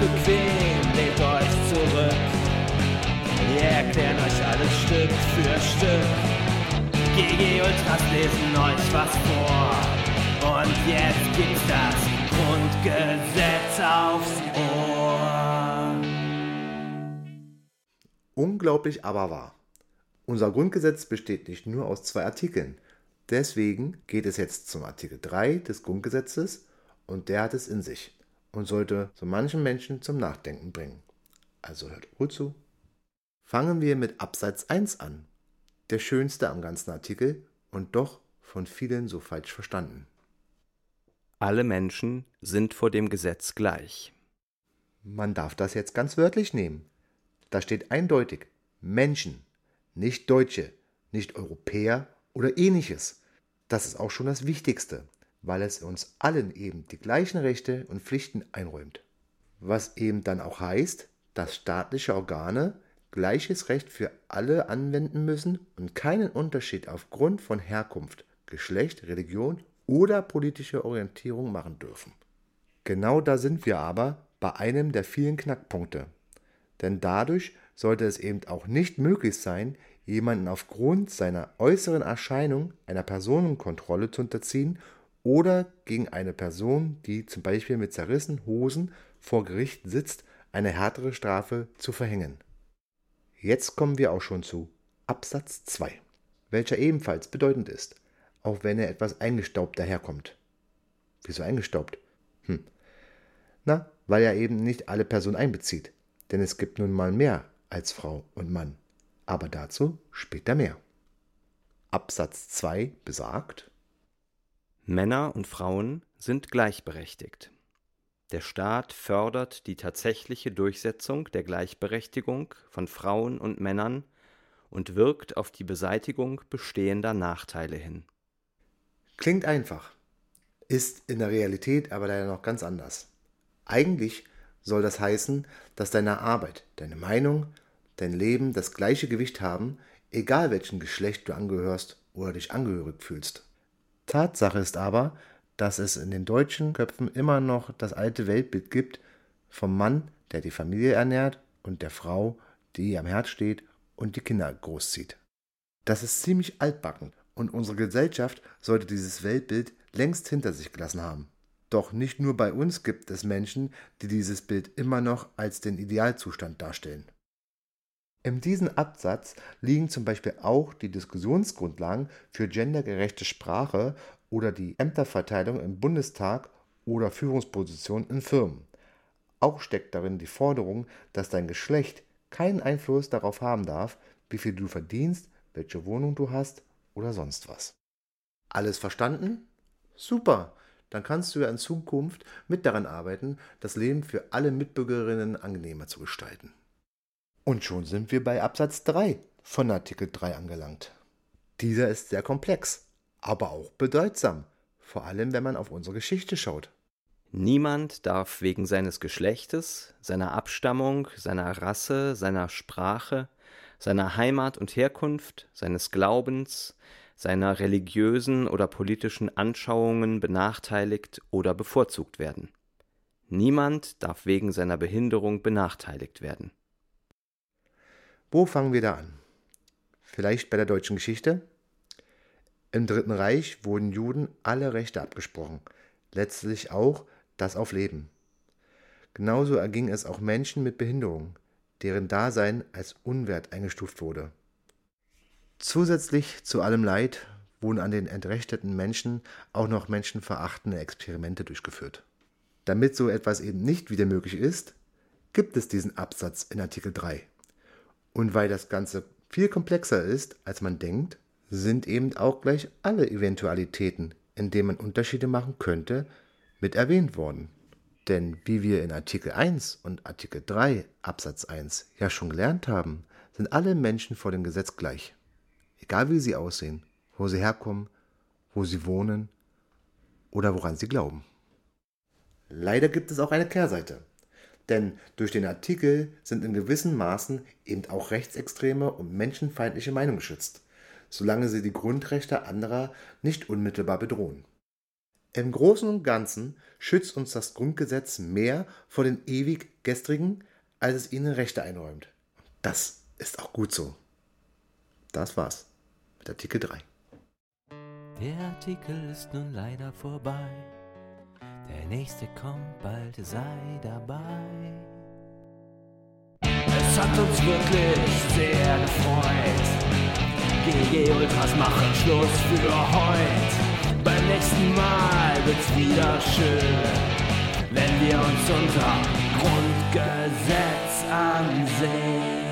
bequem, lehnt euch zurück. Wir erklären euch alles Stück für Stück. GG Ultras lesen euch was vor. Und jetzt gibt's das Grundgesetz aufs Ohr. Unglaublich aber wahr. Unser Grundgesetz besteht nicht nur aus zwei Artikeln. Deswegen geht es jetzt zum Artikel 3 des Grundgesetzes und der hat es in sich und sollte so manchen Menschen zum Nachdenken bringen. Also hört gut zu. Fangen wir mit Absatz 1 an. Der schönste am ganzen Artikel und doch von vielen so falsch verstanden. Alle Menschen sind vor dem Gesetz gleich. Man darf das jetzt ganz wörtlich nehmen. Da steht eindeutig Menschen, nicht Deutsche, nicht Europäer oder ähnliches. Das ist auch schon das Wichtigste weil es uns allen eben die gleichen Rechte und Pflichten einräumt. Was eben dann auch heißt, dass staatliche Organe gleiches Recht für alle anwenden müssen und keinen Unterschied aufgrund von Herkunft, Geschlecht, Religion oder politischer Orientierung machen dürfen. Genau da sind wir aber bei einem der vielen Knackpunkte. Denn dadurch sollte es eben auch nicht möglich sein, jemanden aufgrund seiner äußeren Erscheinung einer Personenkontrolle zu unterziehen oder gegen eine Person, die zum Beispiel mit zerrissenen Hosen vor Gericht sitzt, eine härtere Strafe zu verhängen. Jetzt kommen wir auch schon zu Absatz 2, welcher ebenfalls bedeutend ist, auch wenn er etwas eingestaubt daherkommt. Wieso eingestaubt? Hm. Na, weil er eben nicht alle Personen einbezieht, denn es gibt nun mal mehr als Frau und Mann. Aber dazu später mehr. Absatz 2 besagt, Männer und Frauen sind gleichberechtigt. Der Staat fördert die tatsächliche Durchsetzung der Gleichberechtigung von Frauen und Männern und wirkt auf die Beseitigung bestehender Nachteile hin. Klingt einfach, ist in der Realität aber leider noch ganz anders. Eigentlich soll das heißen, dass deine Arbeit, deine Meinung, dein Leben das gleiche Gewicht haben, egal welchem Geschlecht du angehörst oder dich angehörig fühlst. Tatsache ist aber, dass es in den deutschen Köpfen immer noch das alte Weltbild gibt vom Mann, der die Familie ernährt, und der Frau, die am Herd steht und die Kinder großzieht. Das ist ziemlich altbacken und unsere Gesellschaft sollte dieses Weltbild längst hinter sich gelassen haben. Doch nicht nur bei uns gibt es Menschen, die dieses Bild immer noch als den Idealzustand darstellen. In diesem Absatz liegen zum Beispiel auch die Diskussionsgrundlagen für gendergerechte Sprache oder die Ämterverteilung im Bundestag oder Führungspositionen in Firmen. Auch steckt darin die Forderung, dass dein Geschlecht keinen Einfluss darauf haben darf, wie viel du verdienst, welche Wohnung du hast oder sonst was. Alles verstanden? Super! Dann kannst du ja in Zukunft mit daran arbeiten, das Leben für alle Mitbürgerinnen angenehmer zu gestalten. Und schon sind wir bei Absatz 3 von Artikel 3 angelangt. Dieser ist sehr komplex, aber auch bedeutsam, vor allem wenn man auf unsere Geschichte schaut. Niemand darf wegen seines Geschlechtes, seiner Abstammung, seiner Rasse, seiner Sprache, seiner Heimat und Herkunft, seines Glaubens, seiner religiösen oder politischen Anschauungen benachteiligt oder bevorzugt werden. Niemand darf wegen seiner Behinderung benachteiligt werden. Wo fangen wir da an? Vielleicht bei der deutschen Geschichte? Im Dritten Reich wurden Juden alle Rechte abgesprochen, letztlich auch das auf Leben. Genauso erging es auch Menschen mit Behinderung, deren Dasein als unwert eingestuft wurde. Zusätzlich zu allem Leid wurden an den entrechteten Menschen auch noch menschenverachtende Experimente durchgeführt. Damit so etwas eben nicht wieder möglich ist, gibt es diesen Absatz in Artikel 3. Und weil das Ganze viel komplexer ist, als man denkt, sind eben auch gleich alle Eventualitäten, in denen man Unterschiede machen könnte, mit erwähnt worden. Denn wie wir in Artikel 1 und Artikel 3 Absatz 1 ja schon gelernt haben, sind alle Menschen vor dem Gesetz gleich. Egal wie sie aussehen, wo sie herkommen, wo sie wohnen oder woran sie glauben. Leider gibt es auch eine Kehrseite. Denn durch den Artikel sind in gewissen Maßen eben auch rechtsextreme und menschenfeindliche Meinungen geschützt, solange sie die Grundrechte anderer nicht unmittelbar bedrohen. Im Großen und Ganzen schützt uns das Grundgesetz mehr vor den ewig Gestrigen, als es ihnen Rechte einräumt. Das ist auch gut so. Das war's mit Artikel 3. Der Artikel ist nun leider vorbei. Der nächste kommt bald, sei dabei. Es hat uns wirklich sehr gefreut. GG Ultras machen Schluss für heute. Beim nächsten Mal wird's wieder schön, wenn wir uns unser Grundgesetz ansehen.